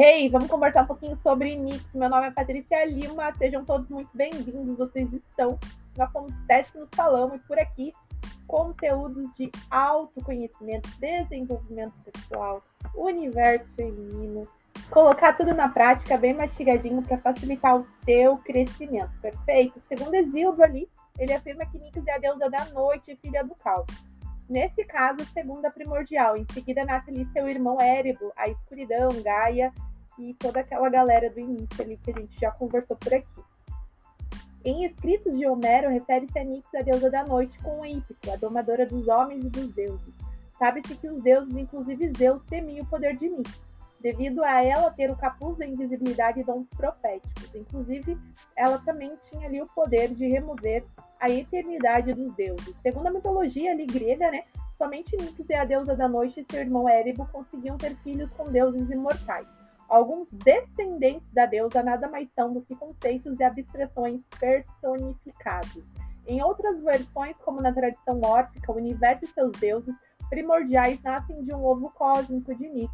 Hey, vamos conversar um pouquinho sobre Nix. Meu nome é Patrícia Lima, sejam todos muito bem-vindos. Vocês estão no Acontece no Salão e por aqui conteúdos de autoconhecimento, desenvolvimento pessoal, universo feminino, colocar tudo na prática bem mastigadinho para facilitar o teu crescimento, perfeito? Segundo Exildo ali, ele afirma que Nix é a deusa da noite e filha do caos. Nesse caso, segunda primordial. Em seguida nasce ali seu irmão Érebo, a escuridão, Gaia e toda aquela galera do início ali que a gente já conversou por aqui. Em escritos de Homero, refere-se a Nix, a deusa da noite, com Ípico, a domadora dos homens e dos deuses. Sabe-se que os deuses, inclusive Zeus, temiam o poder de Nix, devido a ela ter o capuz da invisibilidade e dons proféticos. Inclusive, ela também tinha ali o poder de remover a eternidade dos deuses. Segundo a mitologia ali grega, né, somente Nix e a deusa da noite e seu irmão Érebo conseguiam ter filhos com deuses imortais. Alguns descendentes da deusa nada mais são do que conceitos e abstrações personificados. Em outras versões, como na tradição órfica, o universo e seus deuses primordiais nascem de um ovo cósmico de Nix,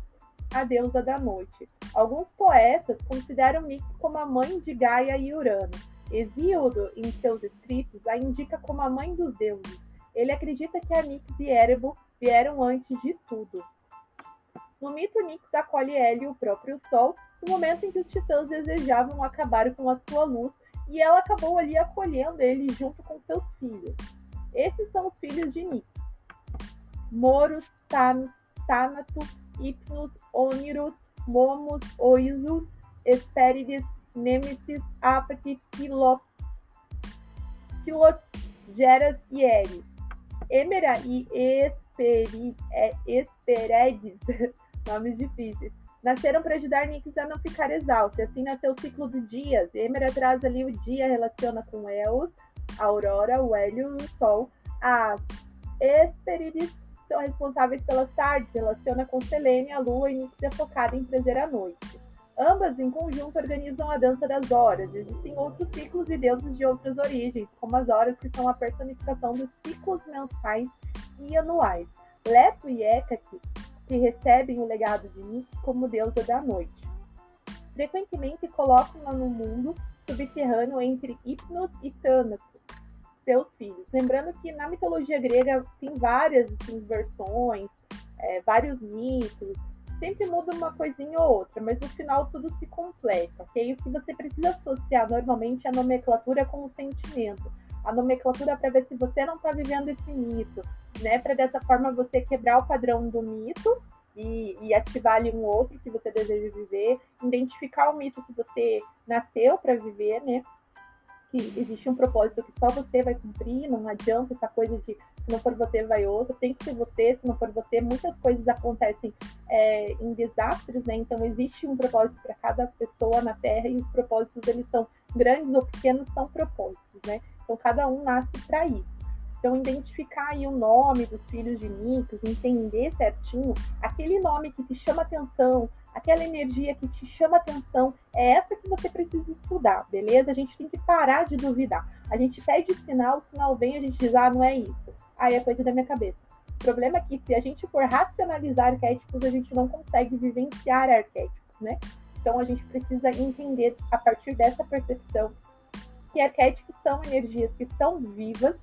a deusa da noite. Alguns poetas consideram Nix como a mãe de Gaia e Urano. Hesíodo, em seus escritos, a indica como a mãe dos deuses. Ele acredita que a Nix e Erebo vieram antes de tudo. No mito, Nix acolhe Hélio, o próprio Sol, no momento em que os titãs desejavam acabar com a sua luz, e ela acabou ali acolhendo ele junto com seus filhos. Esses são os filhos de Nix. Moros, Tan, Tanato, Hypnos, Onirus, Momos, Oisus, Hespérides, Nêmesis, Apati, Pilot, Pilot, Geras e Eris. Emera e Esperi, é, Esperedes nomes difíceis. Nasceram para ajudar Nix a não ficar exausto. E assim nasceu o ciclo dos dias. Emera traz ali o dia, relaciona com Eos, a aurora, o hélio e o sol. As Hesperides são responsáveis pelas tardes, relaciona com Selene, a lua, e Nix é focada em trazer a noite. Ambas, em conjunto, organizam a dança das horas. Existem outros ciclos e deuses de outras origens, como as horas, que são a personificação dos ciclos mensais e anuais. Leto e Hecate que recebem o legado de Nix como deusa da noite. Frequentemente colocam-na no mundo subterrâneo entre Hipnos e Thanatos, seus filhos. Lembrando que na mitologia grega tem várias assim, versões, é, vários mitos, sempre muda uma coisinha ou outra, mas no final tudo se completa, ok? O que você precisa associar normalmente é a nomenclatura com o sentimento. A nomenclatura para ver se você não está vivendo esse mito, né? Para dessa forma você quebrar o padrão do mito e, e, ativar ali um outro que você deseja viver, identificar o mito que você nasceu para viver, né? Que existe um propósito que só você vai cumprir, não adianta essa coisa de se não for você, vai outro, tem que ser você, se não for você, muitas coisas acontecem é, em desastres, né? Então existe um propósito para cada pessoa na Terra e os propósitos eles são grandes ou pequenos, são propósitos, né? Então cada um nasce para isso. Então, identificar aí o nome dos filhos de Nix, entender certinho aquele nome que te chama atenção, aquela energia que te chama atenção, é essa que você precisa estudar, beleza? A gente tem que parar de duvidar. A gente pede sinal, o sinal vem, a gente diz, ah, não é isso. Aí é coisa da minha cabeça. O problema é que se a gente for racionalizar arquétipos, a gente não consegue vivenciar arquétipos, né? Então a gente precisa entender a partir dessa percepção que arquétipos são energias que estão vivas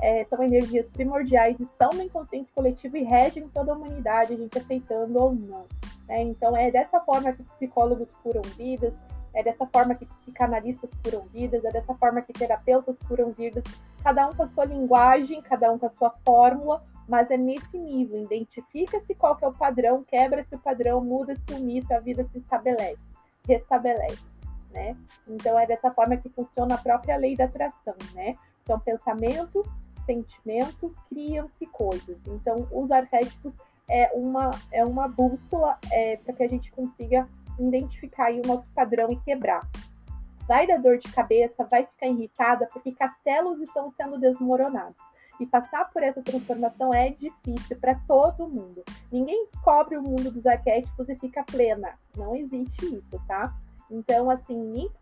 é, são energias primordiais, estão no inconsciente coletivo e regem toda a humanidade, a gente aceitando ou não. Né? Então, é dessa forma que psicólogos curam vidas, é dessa forma que psicanalistas curam vidas, é dessa forma que terapeutas curam vidas, cada um com a sua linguagem, cada um com a sua fórmula, mas é nesse nível, identifica-se qual que é o padrão, quebra-se o padrão, muda-se o mito, a vida se estabelece, restabelece, né? Então é dessa forma que funciona a própria lei da atração, né? Então, pensamento, sentimento, criam-se coisas. Então, os arquétipos é uma, é uma bússola é, para que a gente consiga identificar o nosso padrão e quebrar. Vai dar dor de cabeça, vai ficar irritada, porque castelos estão sendo desmoronados. E passar por essa transformação é difícil para todo mundo. Ninguém descobre o mundo dos arquétipos e fica plena. Não existe isso, tá? Então, assim, Nix,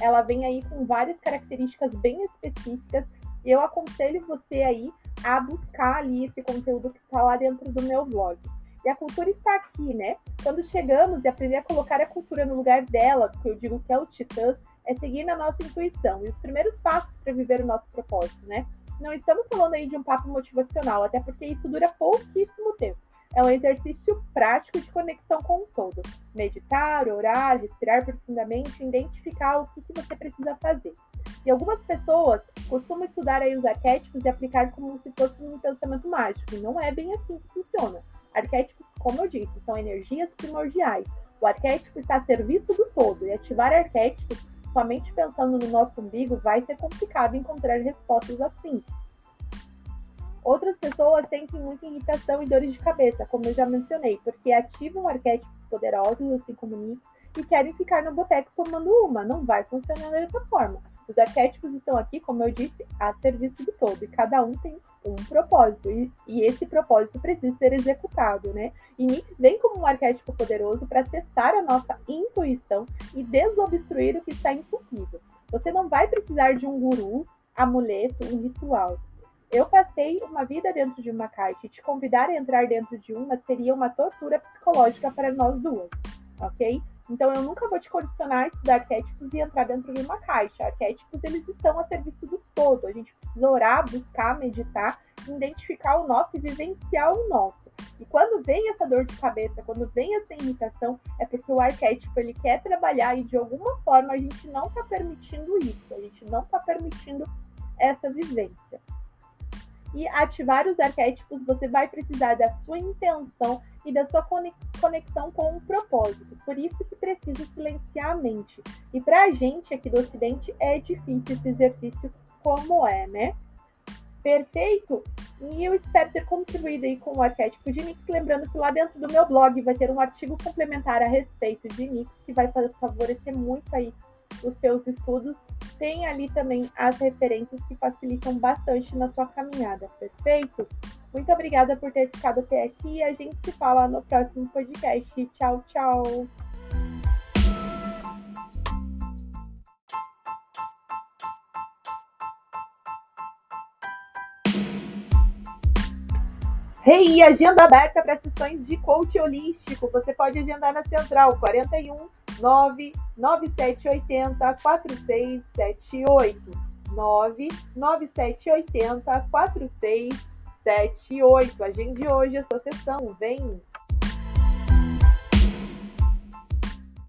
ela vem aí com várias características bem específicas eu aconselho você aí a buscar ali esse conteúdo que está lá dentro do meu blog. E a cultura está aqui, né? Quando chegamos e aprender a colocar a cultura no lugar dela, que eu digo que é os titãs, é seguir na nossa intuição e os primeiros passos para viver o nosso propósito, né? Não estamos falando aí de um papo motivacional, até porque isso dura pouquíssimo tempo. É um exercício prático de conexão com o todo. Meditar, orar, respirar profundamente, identificar o que, que você precisa fazer. E algumas pessoas costumam estudar aí os arquétipos e aplicar como se fosse um pensamento mágico. Não é bem assim que funciona. Arquétipos, como eu disse, são energias primordiais. O arquétipo está a serviço do todo, e ativar arquétipos somente pensando no nosso umbigo vai ser complicado encontrar respostas assim. Outras pessoas sentem muita irritação e dores de cabeça, como eu já mencionei, porque ativam arquétipos poderosos, assim como Nick, e querem ficar no boteco tomando uma. Não vai funcionar dessa forma. Os arquétipos estão aqui, como eu disse, a serviço do todo, e cada um tem um propósito, e, e esse propósito precisa ser executado, né? E Nix vem como um arquétipo poderoso para acessar a nossa intuição e desobstruir o que está incumprido. Você não vai precisar de um guru, amuleto, um ritual. Eu passei uma vida dentro de uma caixa e te convidar a entrar dentro de uma seria uma tortura psicológica para nós duas, ok? Então eu nunca vou te condicionar a estudar arquétipos e entrar dentro de uma caixa. Arquétipos eles estão a serviço do todo. A gente precisa orar, buscar, meditar, identificar o nosso e vivenciar o nosso. E quando vem essa dor de cabeça, quando vem essa irritação, é porque o arquétipo ele quer trabalhar e de alguma forma a gente não está permitindo isso, a gente não está permitindo essa vivência e ativar os arquétipos, você vai precisar da sua intenção e da sua conexão com o propósito. Por isso que precisa silenciar a mente. E para a gente aqui do Ocidente é difícil esse exercício como é, né? Perfeito? E eu espero ter contribuído aí com o arquétipo de Nix, lembrando que lá dentro do meu blog vai ter um artigo complementar a respeito de Nix, que vai favorecer muito aí os seus estudos tem ali também as referências que facilitam bastante na sua caminhada, perfeito? Muito obrigada por ter ficado até aqui a gente se fala no próximo podcast. Tchau, tchau! Hey, agenda aberta para sessões de coach holístico. Você pode agendar na Central 41 99780 4678. 99780 4678. Agende hoje a sua sessão. Vem!